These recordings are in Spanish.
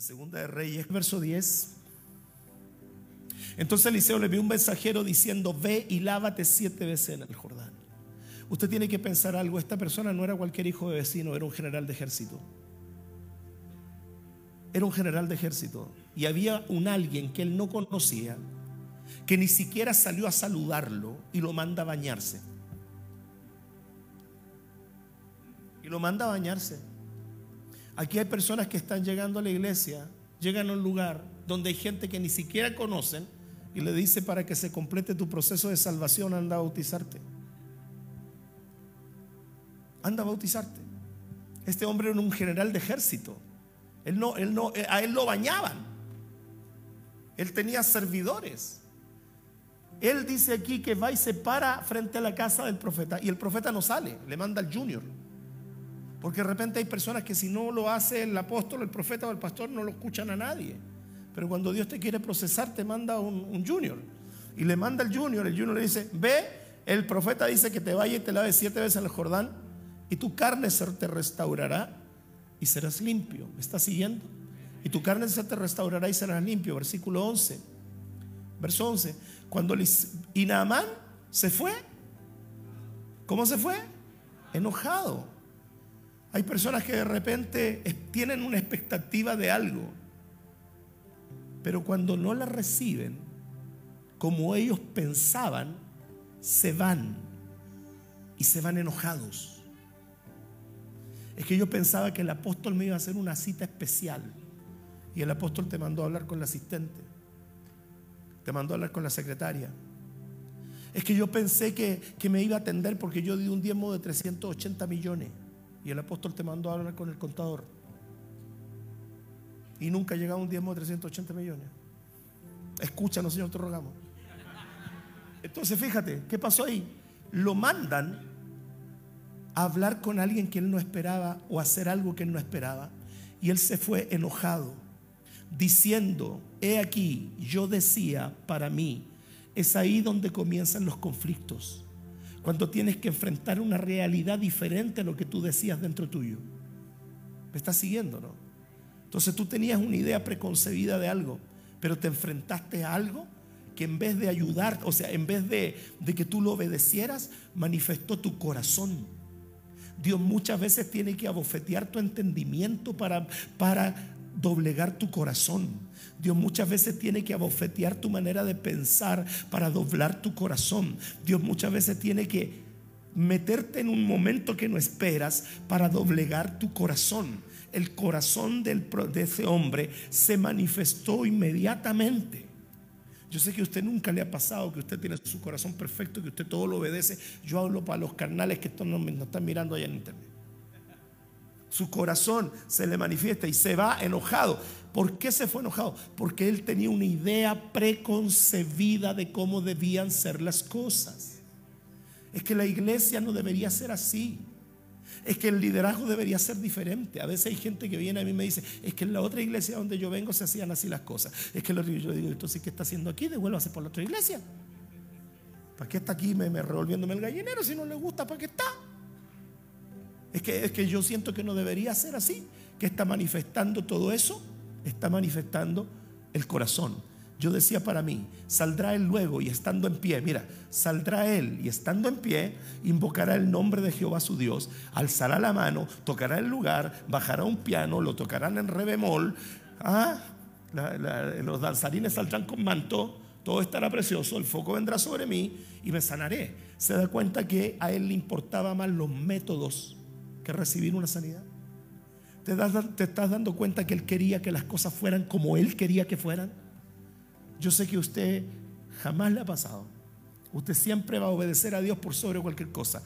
En Segunda de Reyes, verso 10. Entonces Eliseo le vio un mensajero diciendo, ve y lávate siete veces en el Jordán. Usted tiene que pensar algo, esta persona no era cualquier hijo de vecino, era un general de ejército. Era un general de ejército. Y había un alguien que él no conocía, que ni siquiera salió a saludarlo y lo manda a bañarse. Y lo manda a bañarse. Aquí hay personas que están llegando a la iglesia, llegan a un lugar donde hay gente que ni siquiera conocen y le dice para que se complete tu proceso de salvación, anda a bautizarte. Anda a bautizarte. Este hombre era un general de ejército. Él no, él no, a él lo bañaban. Él tenía servidores. Él dice aquí que va y se para frente a la casa del profeta y el profeta no sale, le manda al junior. Porque de repente hay personas que si no lo hace el apóstol, el profeta o el pastor, no lo escuchan a nadie. Pero cuando Dios te quiere procesar, te manda un, junior. Y le manda al junior. El junior le dice, ve, el profeta dice que te vaya y te lave siete veces en el Jordán y tu carne se te restaurará y serás limpio. ¿Me estás siguiendo? Y tu carne se te restaurará y serás limpio. Versículo 11. Verso 11. Cuando y Naamán se fue. ¿Cómo se fue? Enojado. Hay personas que de repente tienen una expectativa de algo pero cuando no la reciben como ellos pensaban, se van y se van enojados. Es que yo pensaba que el apóstol me iba a hacer una cita especial y el apóstol te mandó a hablar con la asistente, te mandó a hablar con la secretaria. Es que yo pensé que, que me iba a atender porque yo di un diezmo de 380 millones y el apóstol te mandó a hablar con el contador y nunca ha llegado un diezmo de 380 millones. Escúchanos, Señor, te rogamos. Entonces, fíjate, ¿qué pasó ahí? Lo mandan a hablar con alguien que él no esperaba o hacer algo que él no esperaba. Y él se fue enojado, diciendo, he aquí, yo decía para mí, es ahí donde comienzan los conflictos. Cuando tienes que enfrentar una realidad diferente a lo que tú decías dentro tuyo. ¿Me estás siguiendo, no? Entonces tú tenías una idea preconcebida de algo, pero te enfrentaste a algo que en vez de ayudar, o sea, en vez de, que tú lo obedecieras, manifestó tu corazón. Dios muchas veces tiene que abofetear tu entendimiento para, para doblegar tu corazón. Dios muchas veces tiene que abofetear tu manera de pensar para doblar tu corazón. Dios muchas veces tiene que meterte en un momento que no esperas para doblegar tu corazón el corazón de ese hombre se manifestó inmediatamente. Yo sé que a usted nunca le ha pasado que usted tiene su corazón perfecto, que usted todo lo obedece. Yo hablo para los carnales que no me están mirando allá en internet. Su corazón se le manifiesta y se va enojado. ¿Por qué se fue enojado? Porque él tenía una idea preconcebida de cómo debían ser las cosas. Es que la iglesia no debería ser así es que el liderazgo debería ser diferente. A veces hay gente que viene a mí y me dice, es que en la otra iglesia donde yo vengo se hacían así las cosas. Es que yo digo, entonces, ¿qué está haciendo aquí? Devuélvase por la otra iglesia. ¿Para qué está aquí me, revolviéndome el gallinero? Si no le gusta, ¿para qué está? Es que, es que yo siento que no debería ser así. Que está manifestando todo eso? Está manifestando el corazón. Yo decía para mí, saldrá él luego y estando en pie, mira, saldrá él y estando en pie, invocará el nombre de Jehová su Dios, alzará la mano, tocará el lugar, bajará un piano, lo tocarán en re bemol, ah, los danzarines saldrán con manto, todo estará precioso, el foco vendrá sobre mí y me sanaré. Se da cuenta que a él le importaba más los métodos recibir una sanidad. ¿Te, ¿Te estás dando cuenta que él quería que las cosas fueran como él quería que fueran? Yo sé que usted jamás le ha pasado. Usted siempre va a obedecer a Dios por sobre cualquier cosa.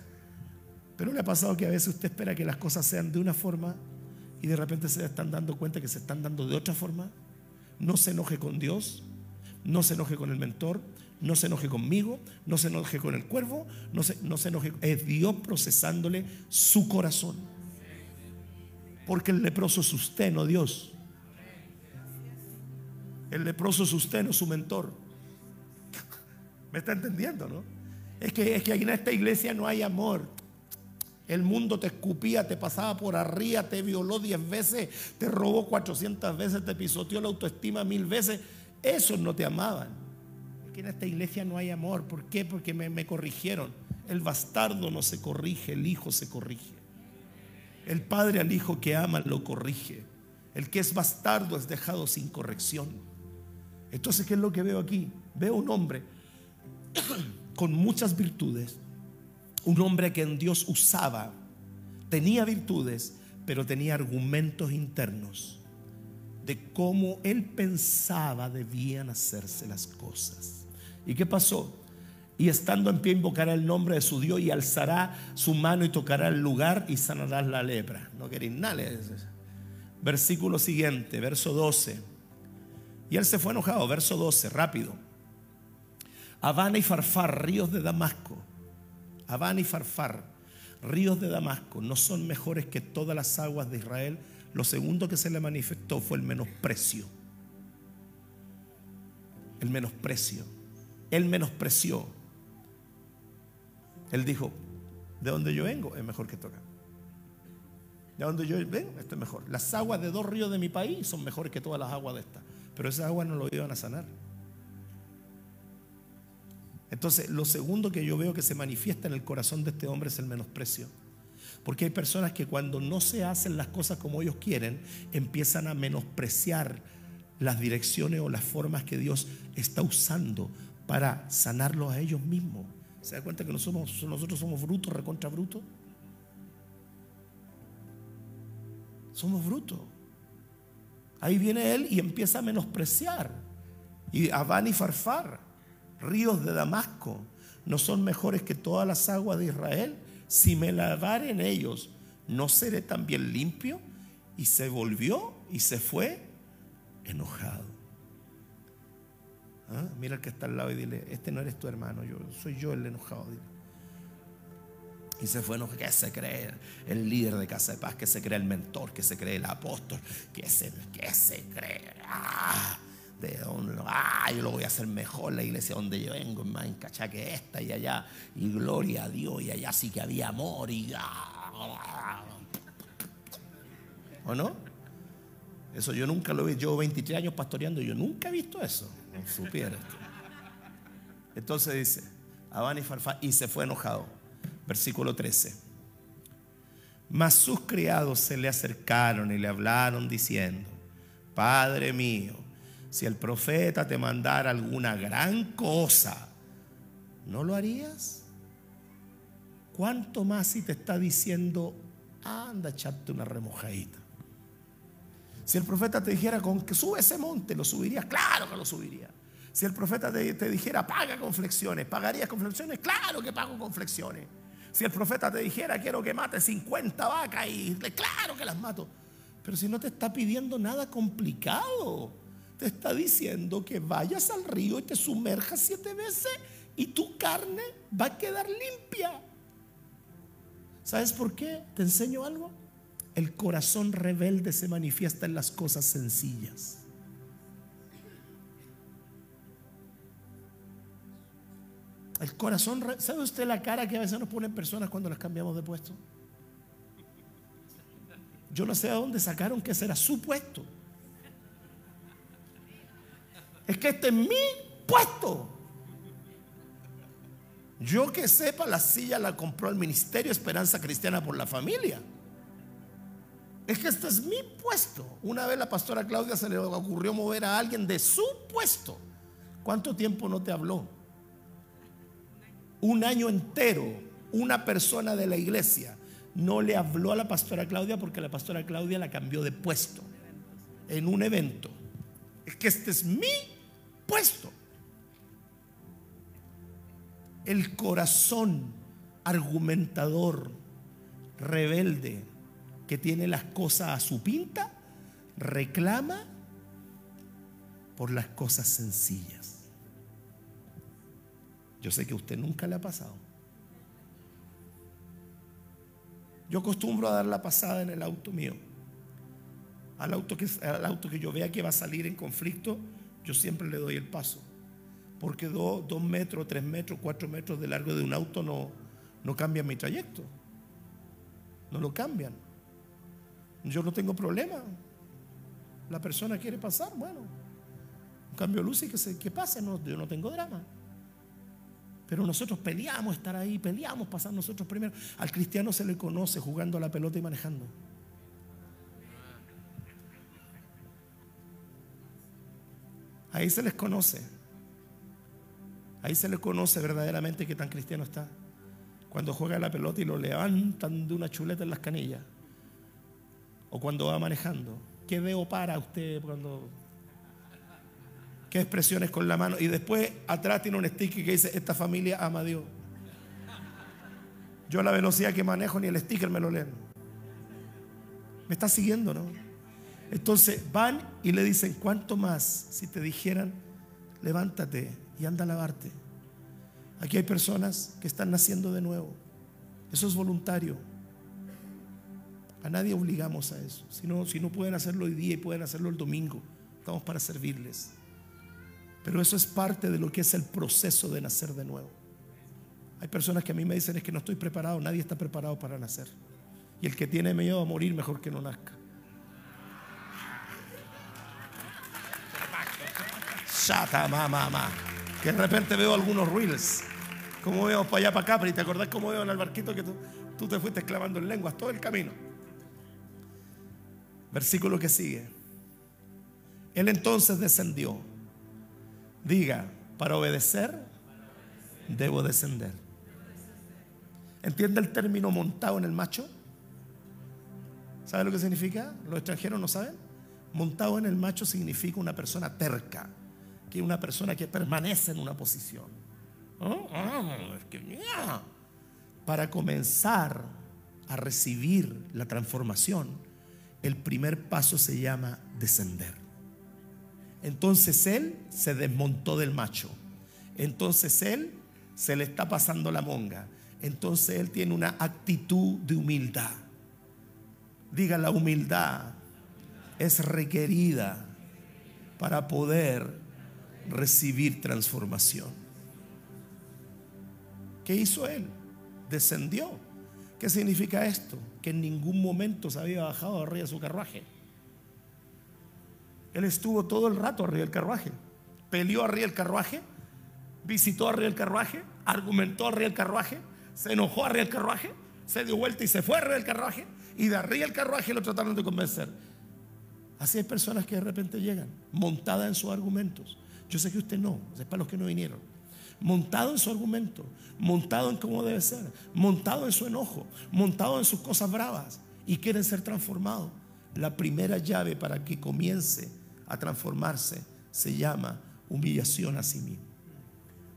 Pero le ha pasado que a veces usted espera que las cosas sean de una forma y de repente se están dando cuenta que se están dando de otra forma. No se enoje con Dios, no se enoje con el mentor, no se enoje conmigo, no se enoje con el cuervo, no se, no se enoje. Es Dios procesándole su corazón. Porque el leproso es usted, no Dios. El leproso es usted, su mentor. ¿Me está entendiendo, no? Es que, es que en esta iglesia no hay amor. El mundo te escupía, te pasaba por arriba, te violó diez veces, te robó cuatrocientas veces, te pisoteó la autoestima mil veces. Esos no te amaban. Que en esta iglesia no hay amor. ¿Por qué? Porque me, me corrigieron. El bastardo no se corrige, el hijo se corrige. El padre al hijo que ama lo corrige. El que es bastardo es dejado sin corrección. Entonces, ¿qué es lo que veo aquí? Veo un hombre con muchas virtudes, un hombre que en Dios usaba, tenía virtudes, pero tenía argumentos internos de cómo él pensaba debían hacerse las cosas. ¿Y qué pasó? Y estando en pie invocará el nombre de su Dios y alzará su mano y tocará el lugar y sanará la lepra. No queréis nada. Versículo siguiente, verso 12. Y él se fue enojado, verso 12, rápido. Habana y Farfar, ríos de Damasco. Habana y Farfar, ríos de Damasco, no son mejores que todas las aguas de Israel. Lo segundo que se le manifestó fue el menosprecio. El menosprecio. Él menospreció. Él dijo, de donde yo vengo es mejor que toca. De donde yo vengo, esto es mejor. Las aguas de dos ríos de mi país son mejores que todas las aguas de esta. Pero esas aguas no lo iban a sanar. Entonces, lo segundo que yo veo que se manifiesta en el corazón de este hombre es el menosprecio. Porque hay personas que cuando no se hacen las cosas como ellos quieren, empiezan a menospreciar las direcciones o las formas que Dios está usando para sanarlos a ellos mismos. ¿Se da cuenta que nosotros somos, brutos, recontra brutos? Somos brutos. Ahí viene él y empieza a menospreciar. Y Abán y Farfar ríos de Damasco no son mejores que todas las aguas de Israel. Si me lavar en ellos, ¿no seré también limpio? Y se volvió y se fue enojado. ¿Ah? Mira el que está al lado y dile, este no eres tu hermano, yo soy yo el enojado. Y se fue enojado, que se cree el líder de Casa de Paz, que se cree el mentor, que se cree el apóstol, que se, que se cree. ¡ah! de donde, ah, yo lo voy a hacer mejor, la iglesia donde yo vengo más que esta y allá, y gloria a Dios, y allá sí que había amor, y ah, ¿o no? Eso yo nunca lo vi, yo 23 años pastoreando, yo nunca he visto eso, no supiera. Entonces dice, Abán y Farfá, y se fue enojado, versículo 13. Mas sus criados se le acercaron y le hablaron diciendo, Padre mío, si el profeta te mandara alguna gran cosa, ¿no lo harías? ¿Cuánto más si te está diciendo, anda, echarte una remojadita? Si el profeta te dijera con que sube ese monte, ¿lo subirías? Claro que lo subiría. Si el profeta te, dijera, paga con flexiones, ¿pagarías con flexiones? Claro que pago con flexiones. Si el profeta te dijera, quiero que mate 50 vacas, y claro que las mato. Pero si no te está pidiendo nada complicado te está diciendo que vayas al río y te sumerjas siete veces y tu carne va a quedar limpia. ¿Sabes por qué? ¿Te enseño algo? El corazón rebelde se manifiesta en las cosas sencillas. El corazón, ¿sabe usted la cara que a veces nos ponen personas cuando las cambiamos de puesto? Yo no sé a dónde sacaron que será su puesto. Es que este es mi puesto. Yo que sepa, la silla la compró el Ministerio Esperanza Cristiana por la familia. Es que este es mi puesto. Una vez la pastora Claudia se le ocurrió mover a alguien de su puesto. ¿Cuánto tiempo no te habló? Un año entero, una persona de la iglesia no le habló a la pastora Claudia porque la pastora Claudia la cambió de puesto en un evento. Es que este es mi puesto. El corazón argumentador, rebelde, que tiene las cosas a su pinta, reclama por las cosas sencillas. Yo sé que a usted nunca le ha pasado. Yo acostumbro a dar la pasada en el auto mío. Al auto que, al auto que yo vea que va a salir en conflicto, yo siempre le doy el paso. Porque dos, metros, tres metros, cuatro metros de largo de un auto no, no cambia mi trayecto. no lo cambian. Yo no tengo problema. La persona quiere pasar, bueno, un cambio de y que, que pase, no, yo no tengo drama. Pero nosotros peleamos estar ahí, peleamos pasar nosotros primero. Al cristiano se le conoce jugando a la pelota y manejando. Ahí se les conoce. Ahí se le conoce verdaderamente que tan cristiano está. Cuando juega la pelota y lo levantan de una chuleta en las canillas. O cuando va manejando. ¿Qué veo para usted cuando qué expresiones con la mano. Y después atrás tiene un sticker que dice, esta familia ama a Dios. Yo a la velocidad que manejo ni el sticker me lo leen. Me está siguiendo, ¿no? Entonces van y le dicen, ¿cuánto más si te dijeran, levántate y anda a lavarte? Aquí hay personas que están naciendo de nuevo. Eso es voluntario. A nadie obligamos a eso. Si no, si no pueden hacerlo hoy día y pueden hacerlo el domingo, estamos para servirles. Pero eso es parte de lo que es el proceso de nacer de nuevo. Hay personas que a mí me dicen es que no estoy preparado, nadie está preparado para nacer. Y el que tiene miedo a morir, mejor que no nazca. Chata, mamá, Que de repente veo algunos reels. Como veo para allá, para acá, pero ¿y te acordás cómo veo en el barquito que tú, tú te fuiste clavando en lenguas todo el camino? Versículo que sigue. Él entonces descendió Diga, para obedecer debo descender. ¿Entiende el término montado en el macho? ¿Sabe lo que significa? Los extranjeros no saben. Montado en el macho significa una persona terca, que es una persona que permanece en una posición. ¿Oh? Ah, para comenzar a recibir la transformación, el primer paso se llama descender. Entonces él se desmontó del macho. Entonces él se le está pasando la monga. Entonces él tiene una actitud de humildad. Diga, la humildad es requerida para poder recibir transformación. ¿Qué hizo él? Descendió. ¿Qué significa esto? Que en ningún momento se había bajado arriba de su carruaje. Él estuvo todo el rato arriba del carruaje. Peleó arriba del carruaje, visitó arriba del carruaje, argumentó arriba del carruaje, se enojó arriba del carruaje, se dio vuelta y se fue arriba del carruaje. Y de arriba del carruaje lo trataron de convencer. Así hay personas que de repente llegan, montadas en sus argumentos. Yo sé que usted no, es para los que no vinieron. Montado en su argumento, montado en cómo debe ser, montado en su enojo, montado en sus cosas bravas y quieren ser transformados. La primera llave para que comience a transformarse se llama humillación a sí mismo.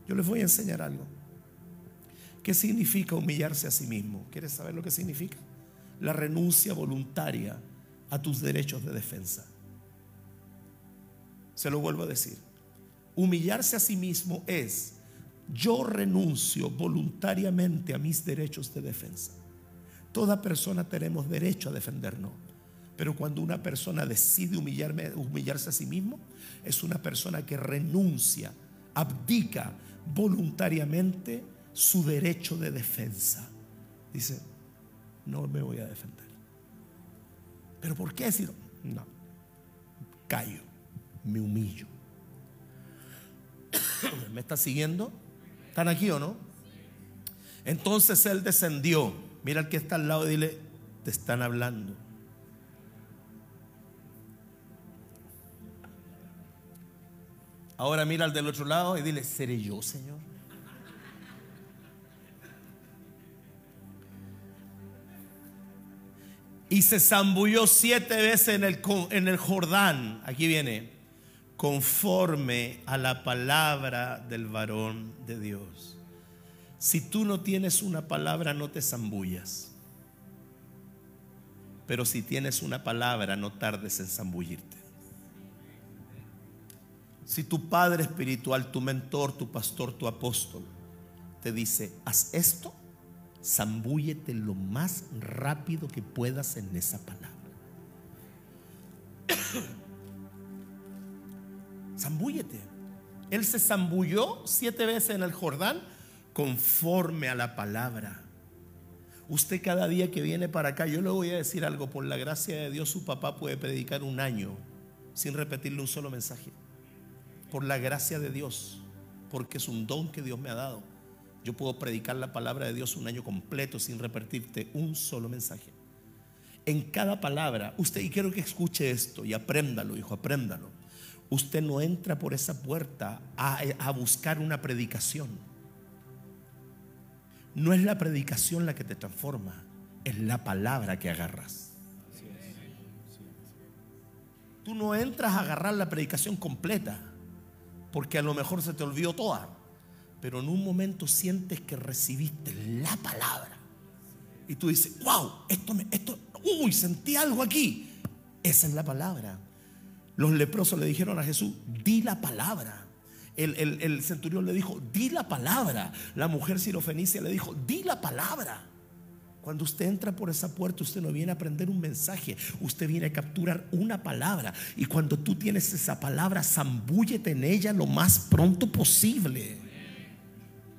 Yo les voy a enseñar algo. ¿Qué significa humillarse a sí mismo? ¿Quieres saber lo que significa? La renuncia voluntaria a tus derechos de defensa. Se lo vuelvo a decir. Humillarse a sí mismo es yo renuncio voluntariamente a mis derechos de defensa. Toda persona tenemos derecho a defendernos. Pero cuando una persona decide humillarse a sí mismo, es una persona que renuncia, abdica voluntariamente su derecho de defensa. Dice, no me voy a defender. ¿Pero por qué decir? No, callo, me humillo. ¿Me está siguiendo? ¿Están aquí o no? Entonces él descendió. Mira al que está al lado y dile, te están hablando. Ahora mira al del otro lado y dile, ¿seré yo, Señor? Y se zambulló siete veces en el, en el Jordán. Aquí viene, conforme a la palabra del varón de Dios. Si tú no tienes una palabra, no te zambullas. Pero si tienes una palabra, no tardes en zambullirte. Si tu padre espiritual, tu mentor, tu pastor, tu apóstol, te dice, haz esto, zambúllete lo más rápido que puedas en esa palabra. Zambúllete. Él se zambulló siete veces en el Jordán conforme a la palabra. Usted cada día que viene para acá, yo le voy a decir algo, por la gracia de Dios su papá puede predicar un año sin repetirle un solo mensaje. Por la gracia de Dios, porque es un don que Dios me ha dado. Yo puedo predicar la palabra de Dios un año completo sin repetirte un solo mensaje. En cada palabra, usted, y quiero que escuche esto y apréndalo, hijo, apréndalo. Usted no entra por esa puerta a, a buscar una predicación. No es la predicación la que te transforma, es la palabra que agarras. Tú no entras a agarrar la predicación completa, porque a lo mejor se te olvidó toda, pero en un momento sientes que recibiste la palabra. Y tú dices, wow, esto me, esto, uy, sentí algo aquí. Esa es la palabra. Los leprosos le dijeron a Jesús, di la palabra. El, centurión le dijo, di la palabra. La mujer sirofenicia le dijo, di la palabra. Cuando usted entra por esa puerta, usted no viene a aprender un mensaje, usted viene a capturar una palabra. Y cuando tú tienes esa palabra, zambúllete en ella lo más pronto posible.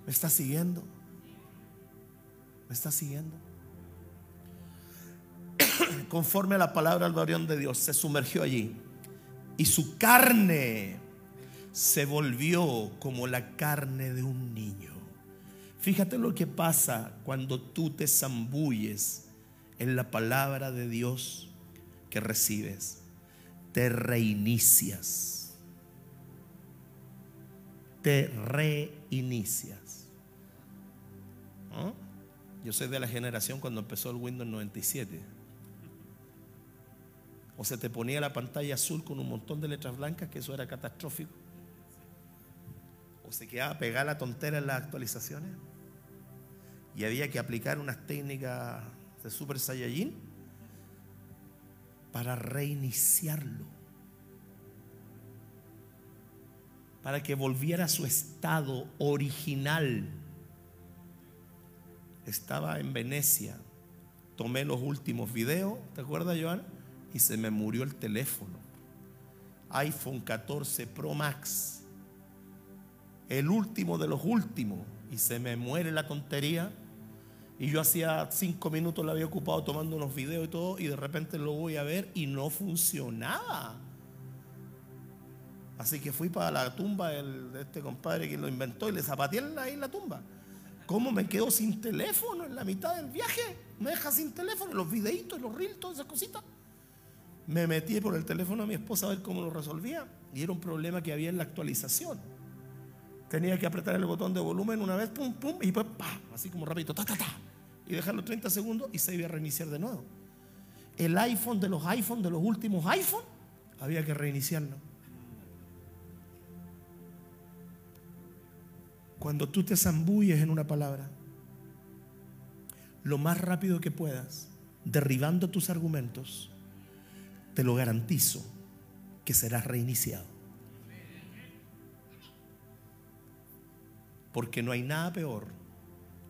¿Me está siguiendo? ¿Me está siguiendo? Conforme a la palabra del varón de Dios, se sumergió allí. Y su carne se volvió como la carne de un niño. Fíjate lo que pasa cuando tú te zambulles en la palabra de Dios que recibes. Te reinicias. Te reinicias. Yo soy de la generación cuando empezó el Windows 97. O se te ponía la pantalla azul con un montón de letras blancas, que eso era catastrófico. O se quedaba pegada la tontera en las actualizaciones. Y había que aplicar unas técnicas de Super Saiyajin para reiniciarlo, para que volviera a su estado original. Estaba en Venecia, tomé los últimos videos, ¿te acuerdas, Joan? Y se me murió el teléfono. iPhone 14 Pro Max el último de los últimos, y se me muere la tontería. Y yo hacía cinco minutos la había ocupado tomando unos videos y todo, y de repente lo voy a ver y no funcionaba. Así que fui para la tumba de este compadre que lo inventó y le zapateé ahí en la tumba. ¿Cómo me quedo sin teléfono en la mitad del viaje? Me deja sin teléfono, los videitos, los reels, todas esas cositas. Me metí por el teléfono a mi esposa a ver cómo lo resolvía. Y era un problema que había en la actualización. Tenía que apretar el botón de volumen una vez, pum, pum, y pues, pa, así como rapidito, ta, ta, ta. Y dejarlo 30 segundos y se iba a reiniciar de nuevo. El iPhone de los iPhone, de los últimos iPhone, había que reiniciarlo. Cuando tú te zambulles en una palabra, lo más rápido que puedas, derribando tus argumentos, te lo garantizo que serás reiniciado. Porque no hay nada peor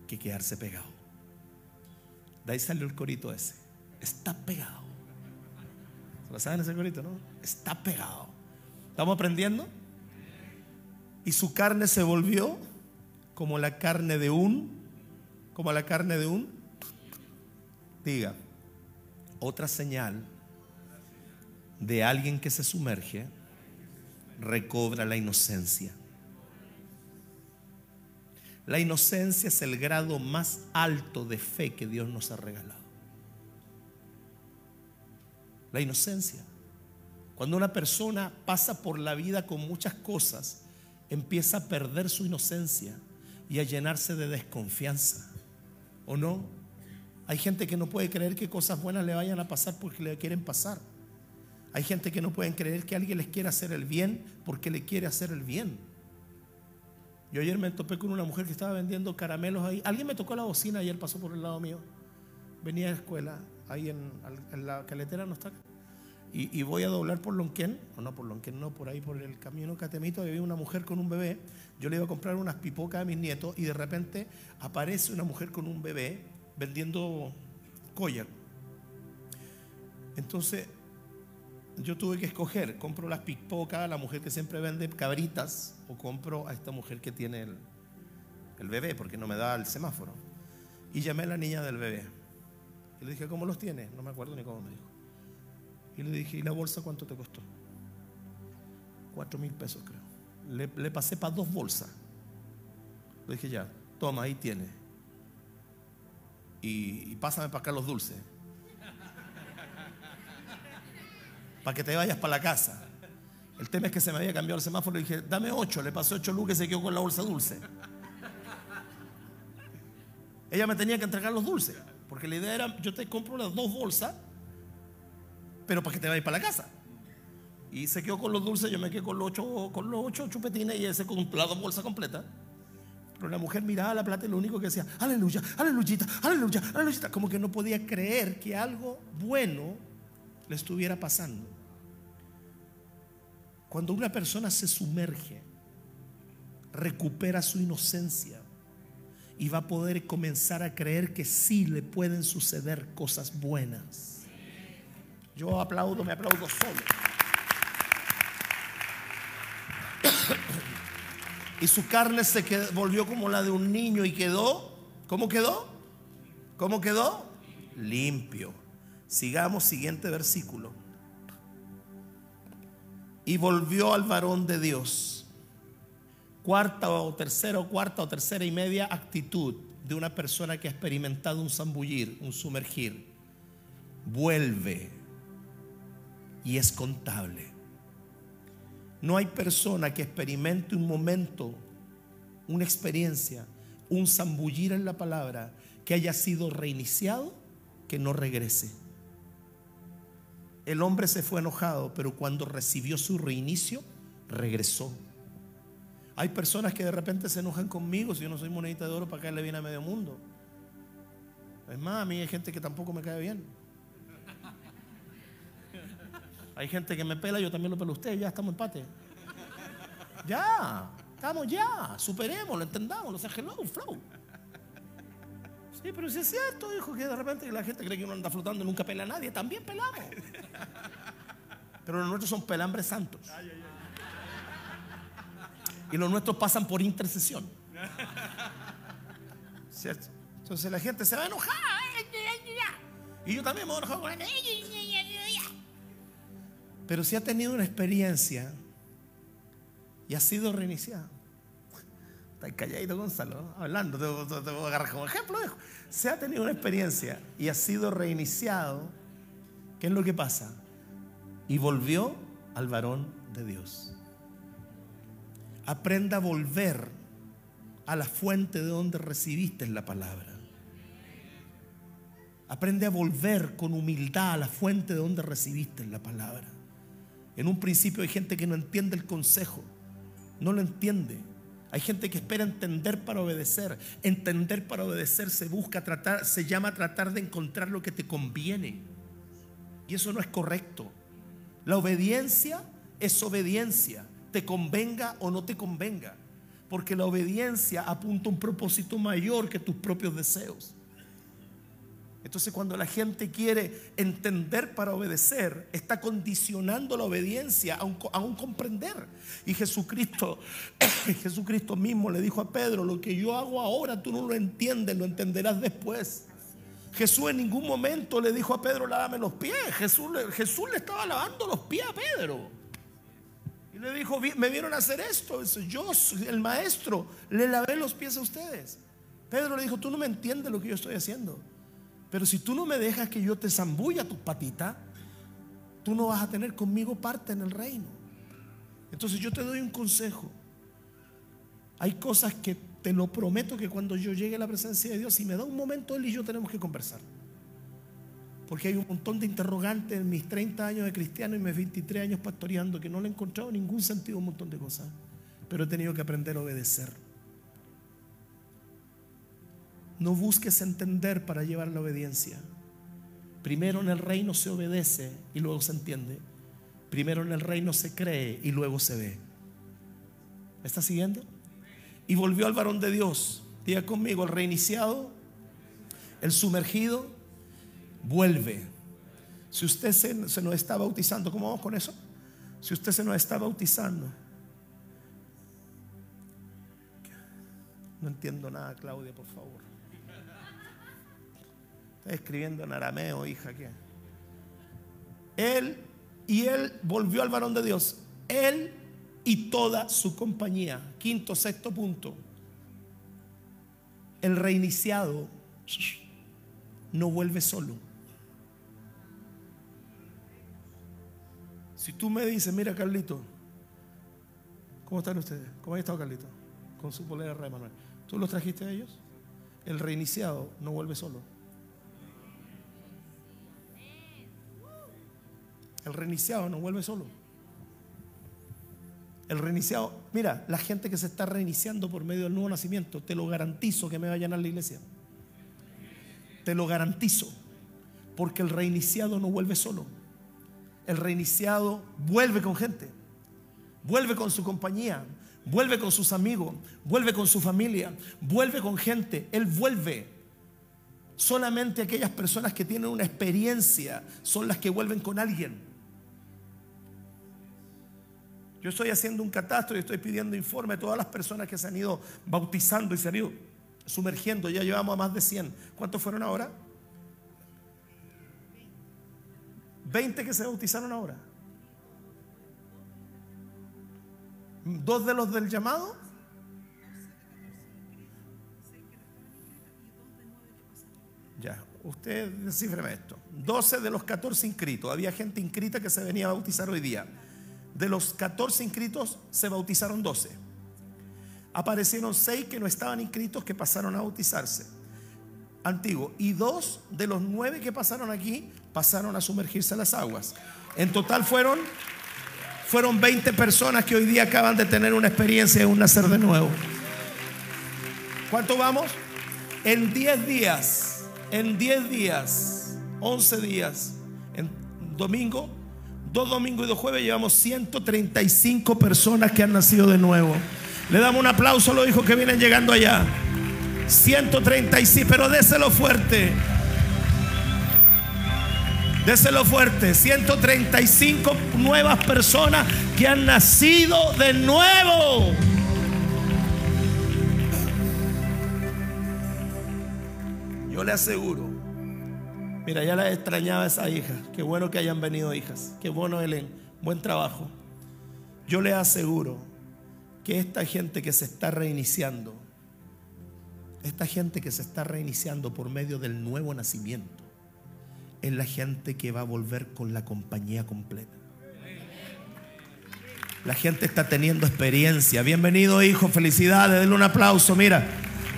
que quedarse pegado. De ahí salió el corito ese. Está pegado. ¿Se lo saben ese corito, no? Está pegado. ¿Estamos aprendiendo? Y su carne se volvió como la carne de un, como la carne de un, diga, otra señal de alguien que se sumerge recobra la inocencia. La inocencia es el grado más alto de fe que Dios nos ha regalado. La inocencia. Cuando una persona pasa por la vida con muchas cosas, empieza a perder su inocencia y a llenarse de desconfianza. ¿O no? Hay gente que no puede creer que cosas buenas le vayan a pasar porque le quieren pasar. Hay gente que no puede creer que alguien les quiera hacer el bien porque le quiere hacer el bien. Yo ayer me topé con una mujer que estaba vendiendo caramelos ahí. Alguien me tocó la bocina él pasó por el lado mío. Venía a la escuela, ahí en, la caletera no está. Y, y, voy a doblar por Lonquén, o no por Lonquén, no, por ahí por el camino Catemito, había una mujer con un bebé. Yo le iba a comprar unas pipocas a mis nietos y de repente aparece una mujer con un bebé vendiendo collar. Entonces yo tuve que escoger, compro las pipocas, la mujer que siempre vende cabritas, o compro a esta mujer que tiene el, bebé, porque no me da el semáforo. Y llamé a la niña del bebé. Y le dije, ¿cómo los tienes? No me acuerdo ni cómo me dijo. Y le dije, ¿y la bolsa cuánto te costó? Cuatro mil pesos creo. Le, le pasé para dos bolsas. Le dije, ya, toma, ahí tiene. Y, y pásame para acá los dulces. Para que te vayas para la casa. El tema es que se me había cambiado el semáforo y dije, dame ocho. Le pasé ocho lucas y se quedó con la bolsa dulce. Ella me tenía que entregar los dulces. Porque la idea era, yo te compro las dos bolsas, pero para que te vayas para la casa. Y se quedó con los dulces, yo me quedé con los ocho, con los ocho chupetines y ese con la dos bolsas completa. Pero la mujer miraba la plata y lo único que decía, aleluya, aleluyita, aleluya, aleluya. Como que no podía creer que algo bueno le estuviera pasando. Cuando una persona se sumerge, recupera su inocencia y va a poder comenzar a creer que sí le pueden suceder cosas buenas. Yo aplaudo, me aplaudo solo. y su carne se volvió como la de un niño y quedó, ¿cómo quedó? ¿Cómo quedó? Limpio. Sigamos, siguiente versículo. Y volvió al varón de Dios. Cuarta o tercera o cuarta o tercera y media actitud de una persona que ha experimentado un zambullir, un sumergir. Vuelve y es contable. No hay persona que experimente un momento, una experiencia, un zambullir en la palabra que haya sido reiniciado, que no regrese. El hombre se fue enojado, pero cuando recibió su reinicio, regresó. Hay personas que de repente se enojan conmigo si yo no soy monedita de oro para caerle bien a medio mundo. Es más, a mí hay gente que tampoco me cae bien. Hay gente que me pela, yo también lo pelo usted, ya estamos empate. Ya, estamos ya, superemos, lo entendamos, lo sea hello, flow. Sí, pero si es cierto, hijo, que de repente la gente cree que uno anda flotando y nunca pela a nadie, también pelamos. Pero los nuestros son pelambres santos. Y los nuestros pasan por intercesión. ¿Cierto? Entonces la gente se va a enojar. Y yo también me voy a enojar pero si ha tenido una experiencia y ha sido reiniciado. Está calladito Gonzalo, hablando, te, voy a agarrar como ejemplo. Se ha tenido una experiencia y ha sido reiniciado. ¿Qué es lo que pasa? Y volvió al varón de Dios. Aprenda a volver a la fuente de donde recibiste la palabra. Aprende a volver con humildad a la fuente de donde recibiste la palabra. En un principio hay gente que no entiende el consejo, no lo entiende. Hay gente que espera entender para obedecer. Entender para obedecer se busca tratar, se llama tratar de encontrar lo que te conviene. Y eso no es correcto. La obediencia es obediencia, te convenga o no te convenga. Porque la obediencia apunta a un propósito mayor que tus propios deseos. Entonces cuando la gente quiere entender para obedecer, está condicionando la obediencia a un, comprender. Y Jesucristo, Jesucristo mismo le dijo a Pedro, lo que yo hago ahora tú no lo entiendes, lo entenderás después. Jesús en ningún momento le dijo a Pedro, lávame los pies. Jesús, Jesús le estaba lavando los pies a Pedro. Y le dijo, me vieron a hacer esto. Yo, el maestro, le lavé los pies a ustedes. Pedro le dijo, tú no me entiendes lo que yo estoy haciendo. Pero si tú no me dejas que yo te zambulla tus patitas, tú no vas a tener conmigo parte en el reino. Entonces yo te doy un consejo. Hay cosas que te lo prometo que cuando yo llegue a la presencia de Dios, si me da un momento, Él y yo tenemos que conversar. Porque hay un montón de interrogantes en mis 30 años de cristiano y mis 23 años pastoreando que no le he encontrado ningún sentido un montón de cosas. Pero he tenido que aprender a obedecer. No busques entender para llevar la obediencia. Primero en el reino se obedece y luego se entiende. Primero en el reino se cree y luego se ve. ¿Me está siguiendo? Y volvió al varón de Dios. Diga conmigo, el reiniciado, el sumergido, vuelve. Si usted se, se nos está bautizando, ¿cómo vamos con eso? Si usted se nos está bautizando. No entiendo nada, Claudia, por favor. Escribiendo en arameo, hija, ¿qué? Él y él volvió al varón de Dios. Él y toda su compañía. Quinto, sexto punto. El reiniciado no vuelve solo. Si tú me dices, mira Carlito, ¿cómo están ustedes? ¿Cómo ha estado Carlito? Con su polera de Manuel. ¿Tú los trajiste a ellos? El reiniciado no vuelve solo. El reiniciado no vuelve solo. El reiniciado, mira, la gente que se está reiniciando por medio del nuevo nacimiento, te lo garantizo que me va a la iglesia. Te lo garantizo. Porque el reiniciado no vuelve solo. El reiniciado vuelve con gente. Vuelve con su compañía. Vuelve con sus amigos. Vuelve con su familia. Vuelve con gente. Él vuelve. Solamente aquellas personas que tienen una experiencia son las que vuelven con alguien. Yo estoy haciendo un catastro y estoy pidiendo informe de todas las personas que se han ido bautizando y se han ido sumergiendo. Ya llevamos a más de 100. ¿Cuántos fueron ahora? 20 que se bautizaron ahora. ¿Dos de los del llamado? Ya, usted descifreme esto. 12 de los 14 inscritos. Había gente inscrita que se venía a bautizar hoy día. De los 14 inscritos se bautizaron 12. Aparecieron 6 que no estaban inscritos que pasaron a bautizarse. Antiguo. Y dos de los 9 que pasaron aquí pasaron a sumergirse en las aguas. En total fueron, fueron 20 personas que hoy día acaban de tener una experiencia de un nacer de nuevo. ¿Cuánto vamos? En 10 días, en 10 días, 11 días, en domingo Dos domingos y dos jueves llevamos 135 personas que han nacido de nuevo. Le damos un aplauso a los hijos que vienen llegando allá. 135, pero déselo fuerte. Déselo fuerte. 135 nuevas personas que han nacido de nuevo. Yo le aseguro Mira, ya la extrañaba esa hija. Qué bueno que hayan venido hijas. Qué bueno, Helen. Buen trabajo. Yo le aseguro que esta gente que se está reiniciando, esta gente que se está reiniciando por medio del nuevo nacimiento, es la gente que va a volver con la compañía completa. La gente está teniendo experiencia. Bienvenido, hijo. Felicidades. Denle un aplauso. Mira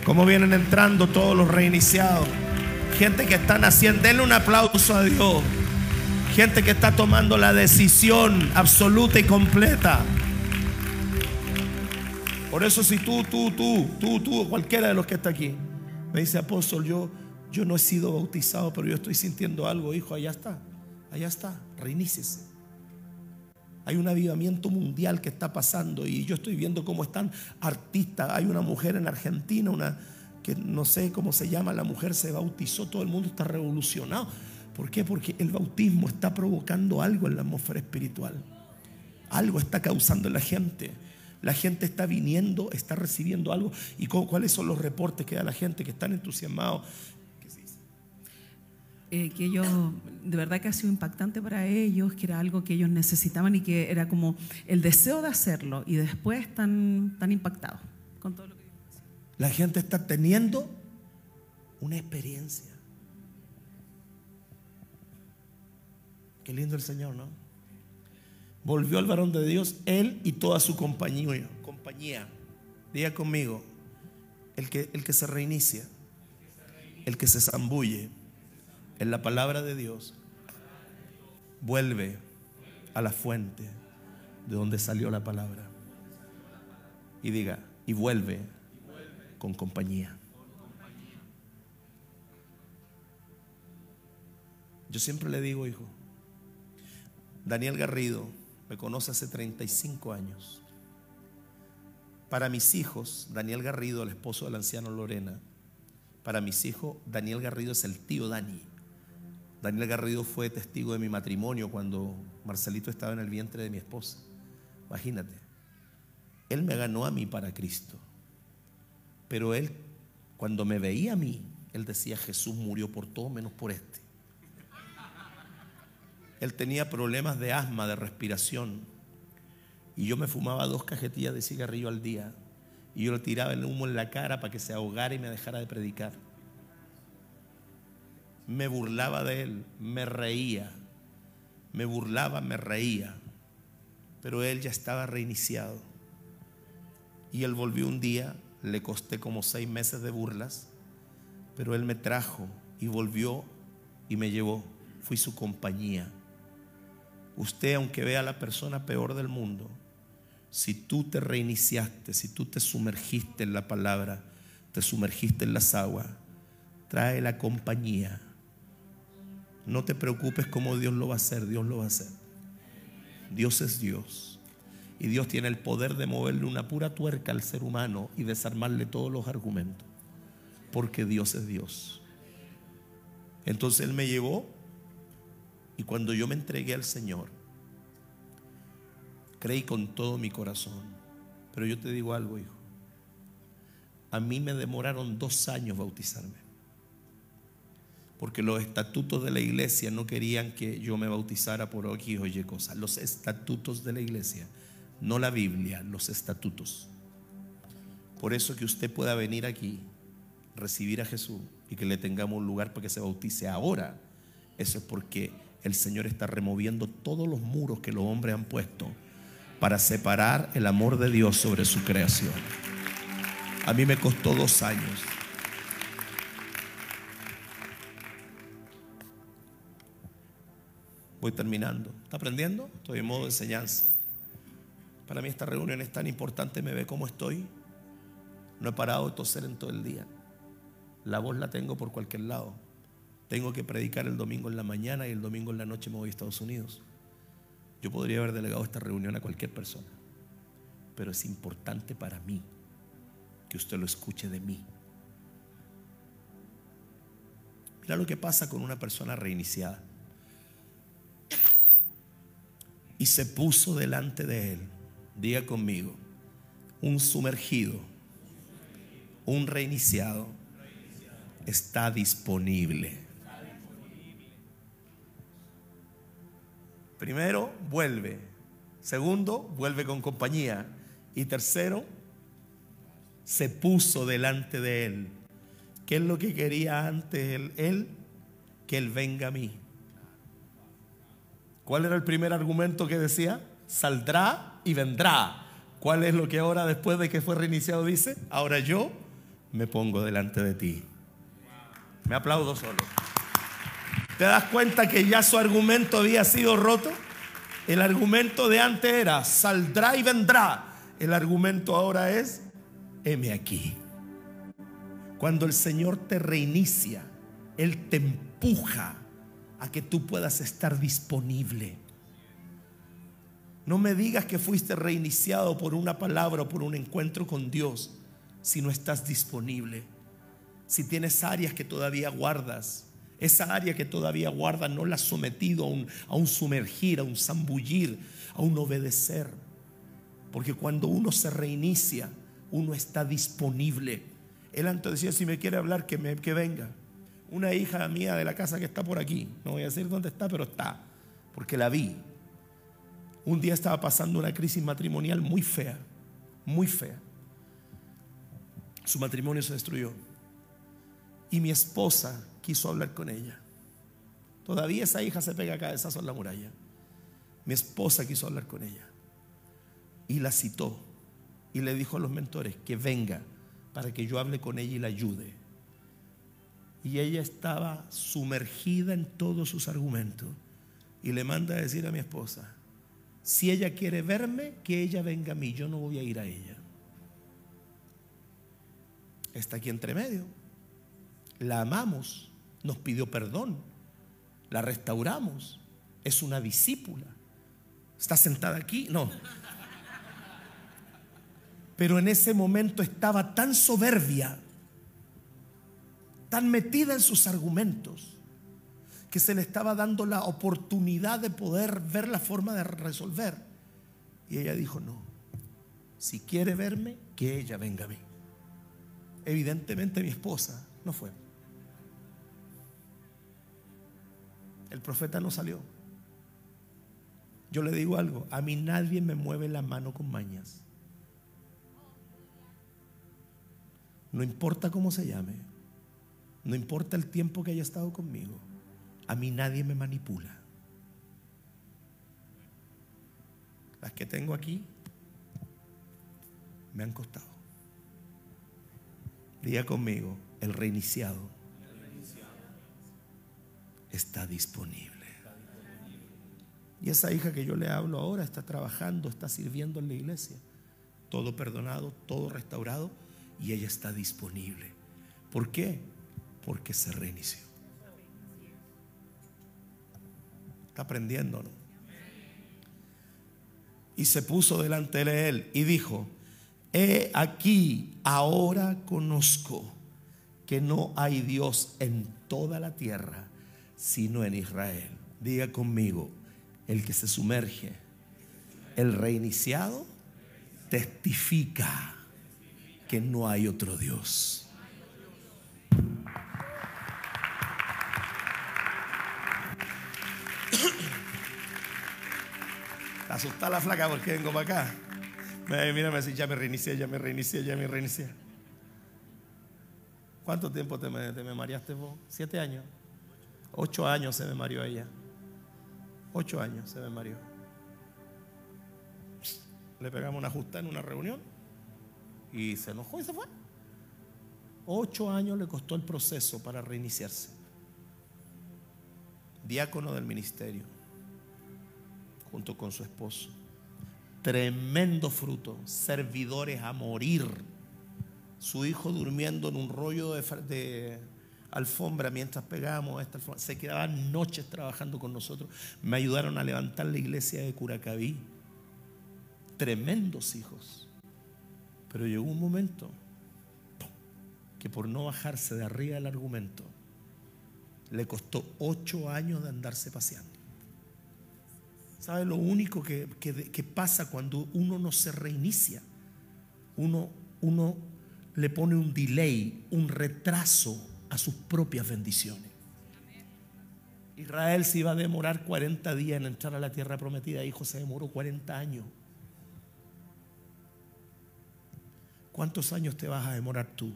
cómo vienen entrando todos los reiniciados. Gente que está naciendo, denle un aplauso a Dios. Gente que está tomando la decisión absoluta y completa. Por eso si tú, tú, tú, tú, tú, cualquiera de los que está aquí, me dice apóstol, yo, yo no he sido bautizado, pero yo estoy sintiendo algo, hijo, allá está, allá está, reinícese. Hay un avivamiento mundial que está pasando y yo estoy viendo cómo están artistas. Hay una mujer en Argentina, una, que no sé cómo se llama, la mujer se bautizó, todo el mundo está revolucionado. ¿Por qué? Porque el bautismo está provocando algo en la atmósfera espiritual. Algo está causando en la gente. La gente está viniendo, está recibiendo algo. ¿Y cuáles son los reportes que da la gente que están entusiasmados? Eh, que ellos, de verdad que ha sido impactante para ellos, que era algo que ellos necesitaban y que era como el deseo de hacerlo y después están, tan impactados con todo la gente está teniendo una experiencia. Qué lindo el Señor, ¿no? Volvió al varón de Dios, él y toda su compañía. compañía. Diga conmigo, el que, el que se reinicia, el que se zambulle en la palabra de Dios, vuelve a la fuente de donde salió la palabra. Y diga, y vuelve con compañía. Yo siempre le digo, hijo, Daniel Garrido me conoce hace 35 años. Para mis hijos, Daniel Garrido, el esposo del anciano Lorena, para mis hijos, Daniel Garrido es el tío Dani. Daniel Garrido fue testigo de mi matrimonio cuando Marcelito estaba en el vientre de mi esposa. Imagínate, él me ganó a mí para Cristo. Pero él, cuando me veía a mí, él decía Jesús murió por todo menos por este. Él tenía problemas de asma, de respiración. Y yo me fumaba dos cajetillas de cigarrillo al día. Y yo le tiraba el humo en la cara para que se ahogara y me dejara de predicar. Me burlaba de él, me reía. Me burlaba, me reía. Pero él ya estaba reiniciado. Y él volvió un día, le costé como seis meses de burlas, pero él me trajo y volvió y me llevó. Fui su compañía. Usted, aunque vea a la persona peor del mundo, si tú te reiniciaste, si tú te sumergiste en la palabra, te sumergiste en las aguas, trae la compañía. No te preocupes cómo Dios lo va a hacer, Dios lo va a hacer. Dios es Dios. Y Dios tiene el poder de moverle una pura tuerca al ser humano y desarmarle todos los argumentos. Porque Dios es Dios. Entonces Él me llevó y cuando yo me entregué al Señor, creí con todo mi corazón. Pero yo te digo algo, hijo. A mí me demoraron dos años bautizarme. Porque los estatutos de la iglesia no querían que yo me bautizara por aquí o oye cosas. Los estatutos de la iglesia, no la Biblia, los estatutos. Por eso que usted pueda venir aquí, recibir a Jesús y que le tengamos un lugar para que se bautice ahora. Eso es porque el Señor está removiendo todos los muros que los hombres han puesto para separar el amor de Dios sobre su creación. A mí me costó dos años. Voy terminando. ¿Está aprendiendo? Estoy en modo de enseñanza. Para mí esta reunión es tan importante, me ve cómo estoy. No he parado de toser en todo el día. La voz la tengo por cualquier lado. Tengo que predicar el domingo en la mañana y el domingo en la noche me voy a Estados Unidos. Yo podría haber delegado esta reunión a cualquier persona, pero es importante para mí que usted lo escuche de mí. Mira lo que pasa con una persona reiniciada. Y se puso delante de él, diga conmigo, un sumergido, un reiniciado, está disponible. Primero, vuelve. Segundo, vuelve con compañía. Y tercero, se puso delante de él. ¿Qué es lo que quería antes él? Que él venga a mí. ¿Cuál era el primer argumento que decía? Saldrá y vendrá. ¿Cuál es lo que ahora después de que fue reiniciado dice? Ahora yo me pongo delante de ti. Me aplaudo solo. ¿Te das cuenta que ya su argumento había sido roto? El argumento de antes era, saldrá y vendrá. El argumento ahora es, heme aquí. Cuando el Señor te reinicia, Él te empuja a que tú puedas estar disponible. No me digas que fuiste reiniciado por una palabra o por un encuentro con Dios si no estás disponible. Si tienes áreas que todavía guardas, esa área que todavía guarda no la has sometido a un, a un sumergir, a un zambullir, a un obedecer. Porque cuando uno se reinicia, uno está disponible. Él antes decía, si me quiere hablar, que, me, que venga. Una hija mía de la casa que está por aquí, no voy a decir dónde está, pero está, porque la vi. Un día estaba pasando una crisis matrimonial muy fea, muy fea. Su matrimonio se destruyó. Y mi esposa quiso hablar con ella. Todavía esa hija se pega cabezazo en la muralla. Mi esposa quiso hablar con ella. Y la citó. Y le dijo a los mentores que venga para que yo hable con ella y la ayude. Y ella estaba sumergida en todos sus argumentos. Y le manda a decir a mi esposa, si ella quiere verme, que ella venga a mí, yo no voy a ir a ella. Está aquí entre medio. La amamos nos pidió perdón, la restauramos, es una discípula. ¿Está sentada aquí? No. Pero en ese momento estaba tan soberbia, tan metida en sus argumentos, que se le estaba dando la oportunidad de poder ver la forma de resolver. Y ella dijo, no, si quiere verme, que ella venga a mí. Evidentemente mi esposa no fue. El profeta no salió. Yo le digo algo, a mí nadie me mueve la mano con mañas. No importa cómo se llame, no importa el tiempo que haya estado conmigo a mí nadie me manipula. Las que tengo aquí me han costado. Diga conmigo, el reiniciado está disponible. Y esa hija que yo le hablo ahora está trabajando, está sirviendo en la iglesia. Todo perdonado, todo restaurado y ella está disponible. ¿Por qué? Porque se reinició. Está aprendiendo, ¿no? Y se puso delante de él y dijo, he aquí, ahora conozco que no hay Dios en toda la tierra, sino en Israel. Diga conmigo, el que se sumerge, el reiniciado, testifica que no hay otro Dios. Asusta la flaca porque vengo para acá. Mira, me dice, ya me reinicié, ya me reinicié, ya me reinicié. ¿Cuánto tiempo te me, te me mareaste vos? ¿Siete años? Ocho años se me mareó ella. Ocho años se me mareó. Le pegamos una justa en una reunión y se enojó y se fue. Ocho años le costó el proceso para reiniciarse. Diácono del ministerio, junto con su esposo. Tremendo fruto, servidores a morir. Su hijo durmiendo en un rollo de, alfombra mientras pegábamos esta alfombra. Se quedaban noches trabajando con nosotros. Me ayudaron a levantar la iglesia de Curacaví. Tremendos hijos. Pero llegó un momento que por no bajarse de arriba del argumento, le costó ocho años de andarse paseando. ¿Sabe lo único que, pasa cuando uno no se reinicia? Uno, uno le pone un delay, un retraso a sus propias bendiciones. Israel se iba a demorar 40 días en entrar a la tierra prometida, hijo, se demoró 40 años. ¿Cuántos años te vas a demorar tú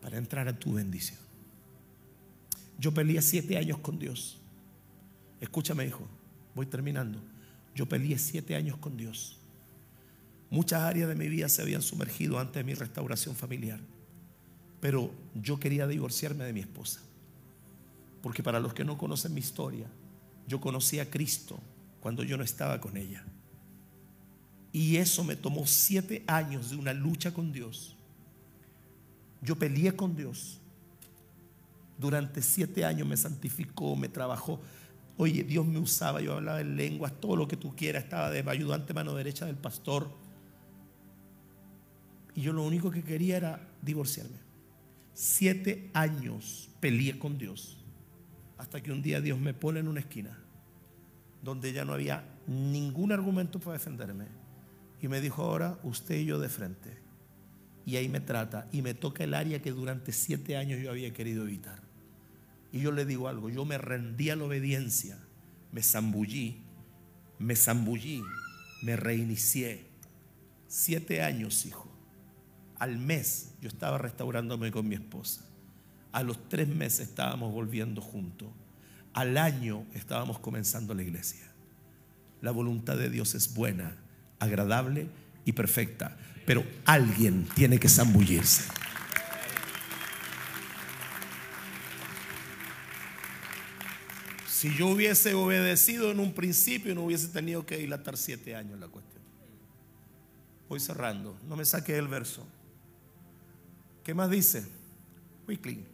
para entrar a tu bendición? Yo peleé siete años con Dios. Escúchame, hijo, voy terminando. Yo peleé siete años con Dios. Muchas áreas de mi vida se habían sumergido antes de mi restauración familiar. Pero yo quería divorciarme de mi esposa. Porque para los que no conocen mi historia, yo conocí a Cristo cuando yo no estaba con ella. Y eso me tomó siete años de una lucha con Dios. Yo peleé con Dios. Durante siete años me santificó, me trabajó. Oye, Dios me usaba, yo hablaba en lenguas, todo lo que tú quieras, estaba de ayudante mano derecha del pastor. Y yo lo único que quería era divorciarme. Siete años peleé con Dios. Hasta que un día Dios me pone en una esquina donde ya no había ningún argumento para defenderme y me dijo, ahora usted y yo de frente. Y ahí me trata y me toca el área que durante siete años yo había querido evitar. Y yo le digo algo, yo me rendí a la obediencia, me zambullí, me zambullí, me reinicié. Siete años, hijo. Al mes yo estaba restaurándome con mi esposa. A los tres meses estábamos volviendo juntos. Al año estábamos comenzando la iglesia. La voluntad de Dios es buena, agradable y perfecta. Pero alguien tiene que zambullirse. Si yo hubiese obedecido en un principio, no hubiese tenido que dilatar siete años la cuestión. Voy cerrando, no me saque el verso. ¿Qué más dice? Weekly.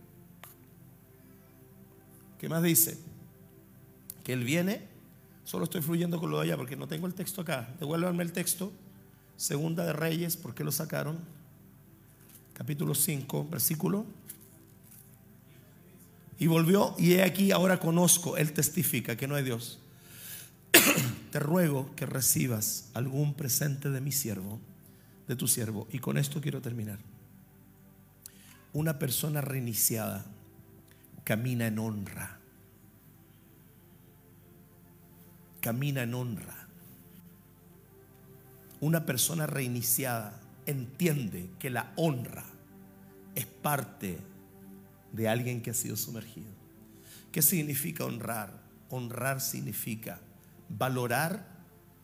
¿Qué más dice? Que él viene Solo estoy fluyendo con lo de allá porque no tengo el texto acá. Devuélvanme el texto. Segunda de Reyes, ¿por qué lo sacaron? Capítulo 5, versículo. Y volvió, y he aquí, ahora conozco, él testifica que no hay Dios. Te ruego que recibas algún presente de mi siervo, de tu siervo. Y con esto quiero terminar. Una persona reiniciada camina en honra camina en honra. Una persona reiniciada entiende que la honra es parte de alguien que ha sido sumergido. ¿Qué significa honrar? Honrar significa valorar,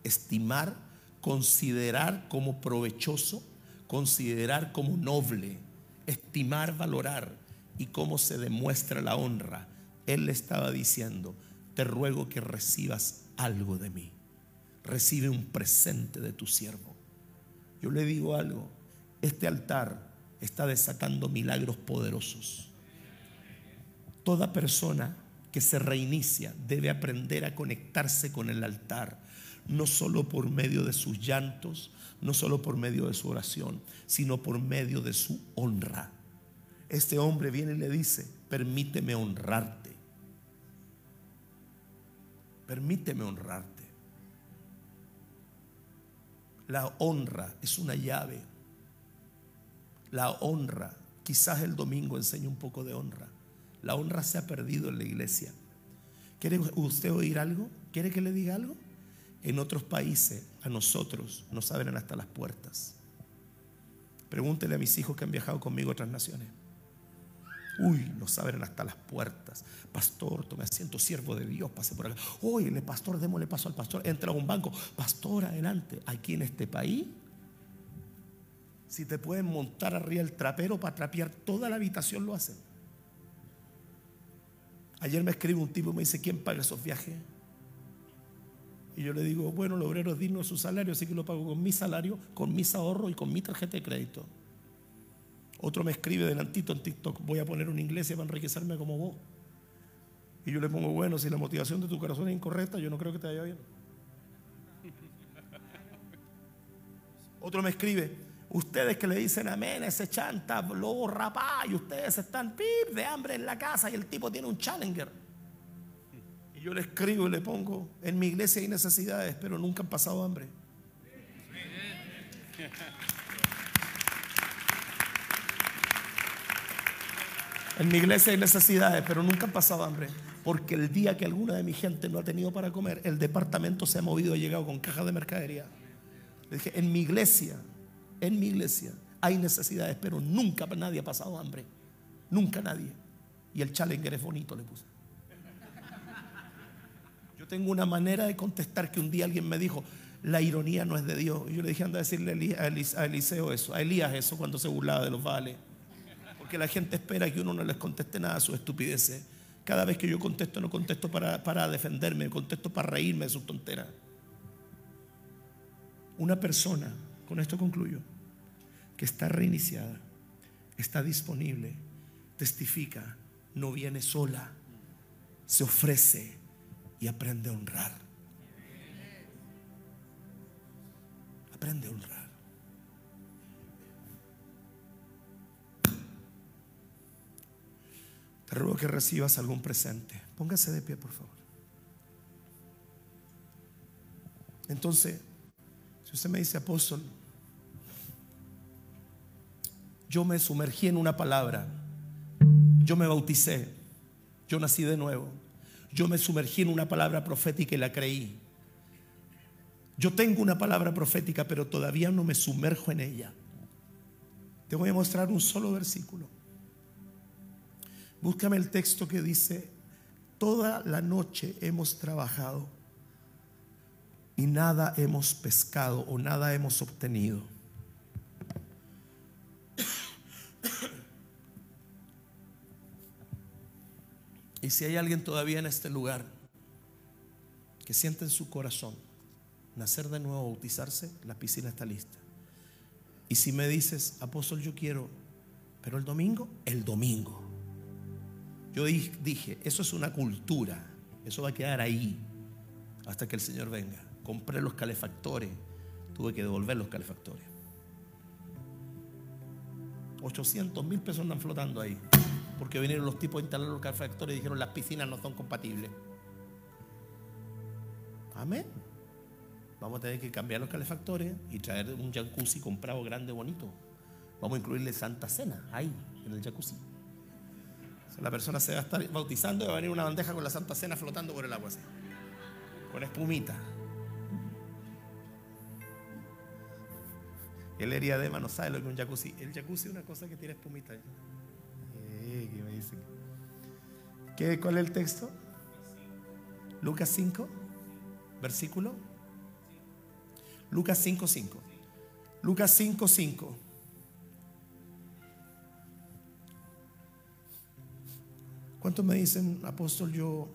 estimar, considerar como provechoso, considerar como noble, estimar, valorar. ¿Y cómo se demuestra la honra? Él le estaba diciendo, te ruego que recibas algo de mí. Recibe un presente de tu siervo. Yo le digo algo, este altar está desatando milagros poderosos. Toda persona que se reinicia debe aprender a conectarse con el altar, no solo por medio de sus llantos, no solo por medio de su oración, sino por medio de su honra. Este hombre viene y le dice, permíteme honrarte. Permíteme honrarte. La honra es una llave. La honra, quizás el domingo enseñe un poco de honra. La honra se ha perdido en la iglesia. ¿Quiere usted oír algo? ¿Quiere que le diga algo? En otros países a nosotros nos abren hasta las puertas. Pregúntele a mis hijos que han viajado conmigo a otras naciones. Uy, nos abren hasta las puertas. Pastor, tome asiento, siervo de Dios, pase por acá. Oye, pastor, démosle paso al pastor. Entra a un banco. Pastor, adelante. Aquí en este país, si te pueden montar arriba el trapero para trapear toda la habitación, lo hacen. Ayer me escribe un tipo y me dice, ¿quién paga esos viajes? Y yo le digo, bueno, el obrero es digno de su salario, así que lo pago con mi salario, con mis ahorros y con mi tarjeta de crédito. Otro me escribe delantito en TikTok, voy a poner una iglesia para enriquecerme como vos. Y yo le pongo, bueno, si la motivación de tu corazón es incorrecta, yo no creo que te vaya bien. Otro me escribe, Ustedes que le dicen amén, ese chanta, lobo rapá, y ustedes están pip de hambre en la casa y el tipo tiene un challenger. Y yo le escribo y le pongo, en mi iglesia hay necesidades, pero nunca han pasado hambre. En mi iglesia hay necesidades, pero nunca han pasado hambre. Porque el día que alguna de mi gente no ha tenido para comer, el departamento se ha movido y ha llegado con cajas de mercadería. Le dije, en mi iglesia en mi iglesia hay necesidades, pero nunca nadie ha pasado hambre. Nunca nadie. Y el challenger es bonito, le puse. Yo tengo una manera de contestar que un día alguien me dijo, la ironía no es de Dios. Y yo le dije, anda a decirle a Eliseo eso, a Elías eso cuando se burlaba de los vales. Porque la gente espera que uno no les conteste nada a su estupideces. Cada vez que yo contesto, no contesto para, para defenderme, contesto para reírme de sus tonteras. Una persona con esto concluyo, que está reiniciada, está disponible, testifica, no viene sola, se ofrece y aprende a honrar. Aprende a honrar. Te ruego que recibas algún presente. Póngase de pie, por favor. Entonces, si usted me dice apóstol, yo me sumergí en una palabra, yo me bauticé, yo nací de nuevo, yo me sumergí en una palabra profética y la creí. Yo tengo una palabra profética, pero todavía no me sumerjo en ella. Te voy a mostrar un solo versículo. Búscame el texto que dice, toda la noche hemos trabajado y nada hemos pescado o nada hemos obtenido. Y si hay alguien todavía en este lugar que siente en su corazón nacer de nuevo, bautizarse, la piscina está lista. Y si me dices, apóstol, yo quiero, pero el domingo, el domingo. Yo dije, eso es una cultura, eso va a quedar ahí hasta que el Señor venga compré los calefactores, tuve que devolver los calefactores. 800 mil pesos andan flotando ahí, porque vinieron los tipos a instalar los calefactores y dijeron las piscinas no son compatibles. Amén. Vamos a tener que cambiar los calefactores y traer un jacuzzi comprado grande, bonito. Vamos a incluirle Santa Cena ahí, en el jacuzzi. la persona se va a estar bautizando y va a venir una bandeja con la Santa Cena flotando por el agua así con espumita. El eriadema no sabe lo que un jacuzzi. El jacuzzi es una cosa que tiene espumita. Eh, ¿qué me dice? ¿Qué, ¿Cuál es el texto? Lucas 5, versículo. Lucas 5, 5. Lucas 5, 5. ¿Cuántos me dicen, apóstol, yo,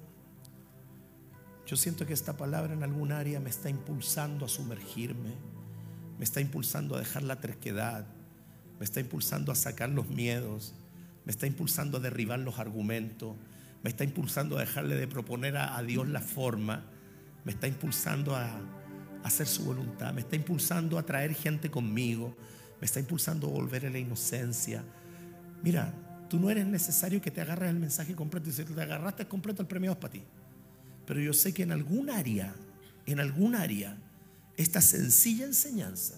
yo siento que esta palabra en algún área me está impulsando a sumergirme, me está impulsando a dejar la terquedad, me está impulsando a sacar los miedos, me está impulsando a derribar los argumentos, me está impulsando a dejarle de proponer a, Dios la forma, me está impulsando a, hacer su voluntad, me está impulsando a traer gente conmigo, me está impulsando a volver a la inocencia. Mira, Tú no eres necesario que te agarres el mensaje completo y si te agarraste completo el premio es para ti. Pero yo sé que en algún área, en algún área, esta sencilla enseñanza,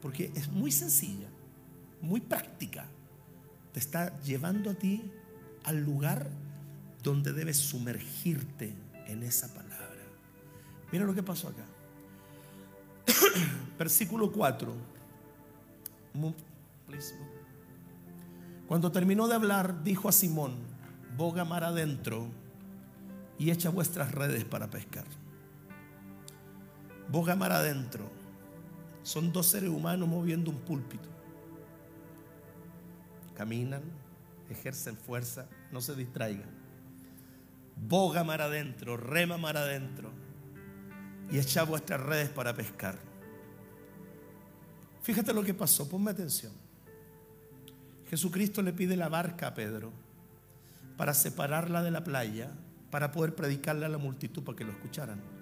porque es muy sencilla, muy práctica, te está llevando a ti al lugar donde debes sumergirte en esa palabra. Mira lo que pasó acá. Versículo 4. Cuando terminó de hablar, dijo a Simón, boga mar adentro y echa vuestras redes para pescar. Boga mar adentro. Son dos seres humanos moviendo un púlpito. Caminan, ejercen fuerza, no se distraigan. Boga mar adentro, rema mar adentro y echa vuestras redes para pescar. Fíjate lo que pasó, ponme atención. Jesucristo le pide la barca a Pedro para separarla de la playa, para poder predicarle a la multitud para que lo escucharan.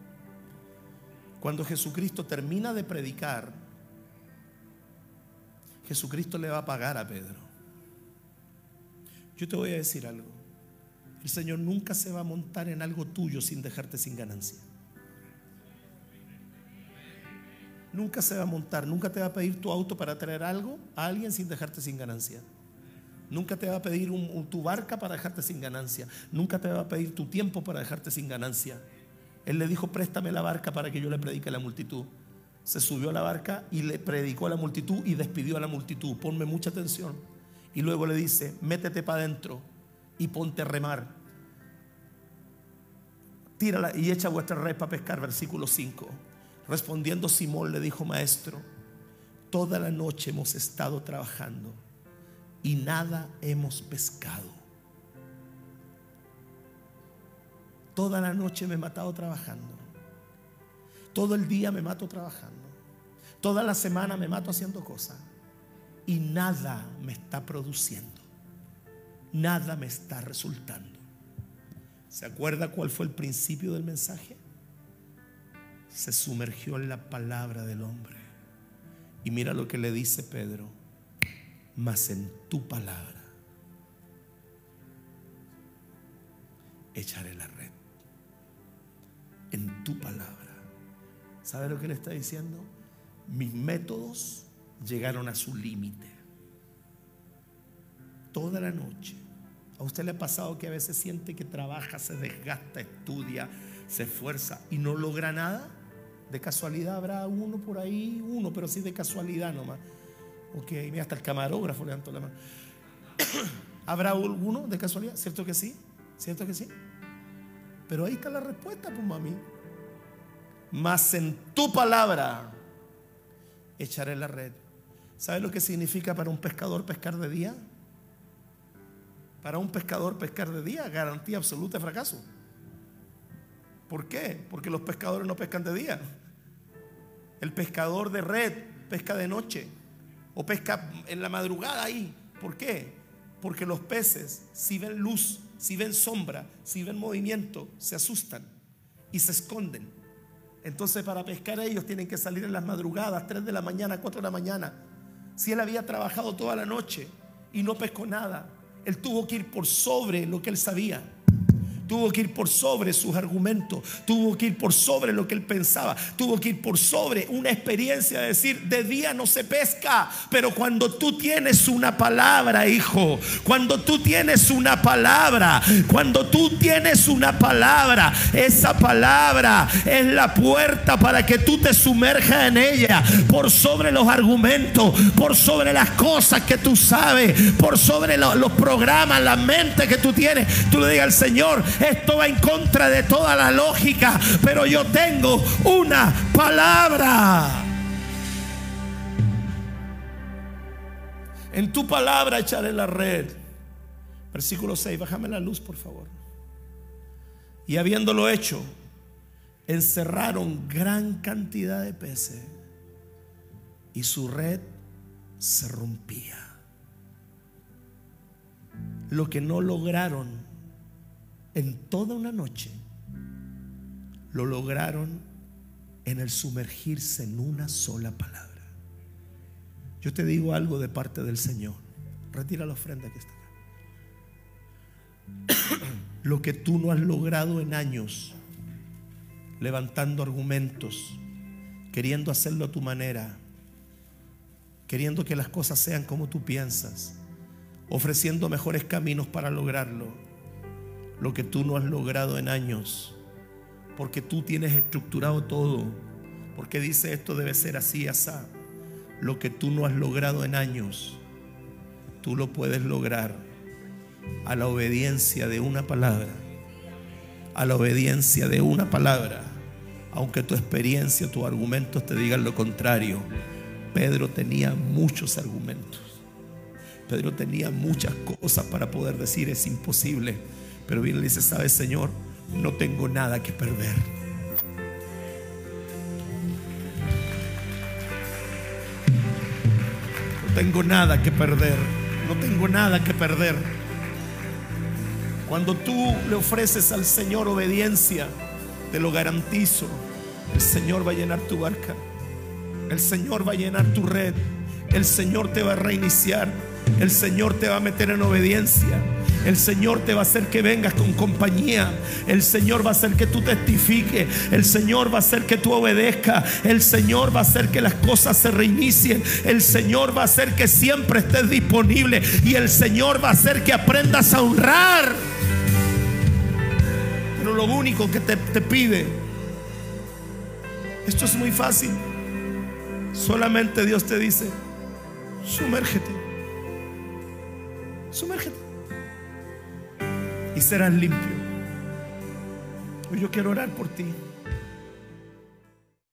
Cuando Jesucristo termina de predicar, Jesucristo le va a pagar a Pedro. Yo te voy a decir algo. El Señor nunca se va a montar en algo tuyo sin dejarte sin ganancia. Nunca se va a montar, nunca te va a pedir tu auto para traer algo a alguien sin dejarte sin ganancia. Nunca te va a pedir tu barca para dejarte sin ganancia. Nunca te va a pedir tu tiempo para dejarte sin ganancia. Él le dijo, préstame la barca para que yo le predique a la multitud. Se subió a la barca y le predicó a la multitud y despidió a la multitud. Ponme mucha atención. Y luego le dice, métete para adentro y ponte a remar. Tírala y echa vuestra red para pescar. Versículo 5. Respondiendo Simón le dijo, maestro, toda la noche hemos estado trabajando y nada hemos pescado. Toda la noche me he matado trabajando. Todo el día me mato trabajando. Toda la semana me mato haciendo cosas. Y nada me está produciendo. Nada me está resultando. ¿Se acuerda cuál fue el principio del mensaje? Se sumergió en la palabra del hombre. Y mira lo que le dice Pedro mas en tu palabra echaré la. En tu palabra. ¿Sabe lo que le está diciendo? Mis métodos llegaron a su límite. Toda la noche. ¿A usted le ha pasado que a veces siente que trabaja, se desgasta, estudia, se esfuerza y no logra nada? De casualidad habrá uno por ahí, uno, pero sí de casualidad nomás Ok, mira, hasta el camarógrafo levantó la mano. ¿Habrá alguno de casualidad? ¿Cierto que sí? ¿Cierto que sí? Pero ahí está la respuesta, pues mami. Mas en tu palabra echaré la red. ¿Sabes lo que significa para un pescador pescar de día? Para un pescador pescar de día, garantía absoluta de fracaso. ¿Por qué? Porque los pescadores no pescan de día. El pescador de red pesca de noche o pesca en la madrugada ahí. ¿Por qué? Porque los peces, si ven luz, si ven sombra, si ven movimiento, se asustan y se esconden. Entonces para pescar ellos tienen que salir en las madrugadas, 3 de la mañana, 4 de la mañana. Si él había trabajado toda la noche y no pescó nada, él tuvo que ir por sobre lo que él sabía. Tuvo que ir por sobre sus argumentos, tuvo que ir por sobre lo que él pensaba, tuvo que ir por sobre una experiencia de decir, de día no se pesca, pero cuando tú tienes una palabra, hijo, cuando tú tienes una palabra, cuando tú tienes una palabra, esa palabra es la puerta para que tú te sumerjas en ella, por sobre los argumentos, por sobre las cosas que tú sabes, por sobre los, programas, la mente que tú tienes. Tú le digas al Señor, esto va en contra de toda la lógica, pero yo tengo una palabra. En tu palabra echaré la red. Versículo 6, bájame la luz, por favor. Y habiéndolo hecho, encerraron gran cantidad de peces y su red se rompía. Lo que no lograron en toda una noche, lo lograron en el sumergirse en una sola palabra. Yo te digo algo de parte del Señor. Retira la ofrenda que está acá. Lo que tú no has logrado en años, levantando argumentos, queriendo hacerlo a tu manera, queriendo que las cosas sean como tú piensas, ofreciendo mejores caminos para lograrlo lo que tú no has logrado en años, porque tú tienes estructurado todo, porque dice esto debe ser así, así. Lo que tú no has logrado en años, tú lo puedes lograr a la obediencia de una palabra, a la obediencia de una palabra, aunque tu experiencia, tus argumentos te digan lo contrario. Pedro tenía muchos argumentos. Pedro tenía muchas cosas para poder decir es imposible. Pero viene y dice, ¿sabes, Señor? No tengo nada que perder. No tengo nada que perder. No tengo nada que perder. Cuando tú le ofreces al Señor obediencia, te lo garantizo, el Señor va a llenar tu barca. El Señor va a llenar tu red. El Señor te va a reiniciar. El Señor te va a meter en obediencia. El Señor te va a hacer que vengas con compañía. El Señor va a hacer que tú testifiques. El Señor va a hacer que tú obedezcas. El Señor va a hacer que las cosas se reinicien. El Señor va a hacer que siempre estés disponible. Y el Señor va a hacer que aprendas a honrar. Pero lo único que te, te pide, esto es muy fácil. Solamente Dios te dice, sumérgete. Sumérgete y serás limpio. Hoy yo quiero orar por ti.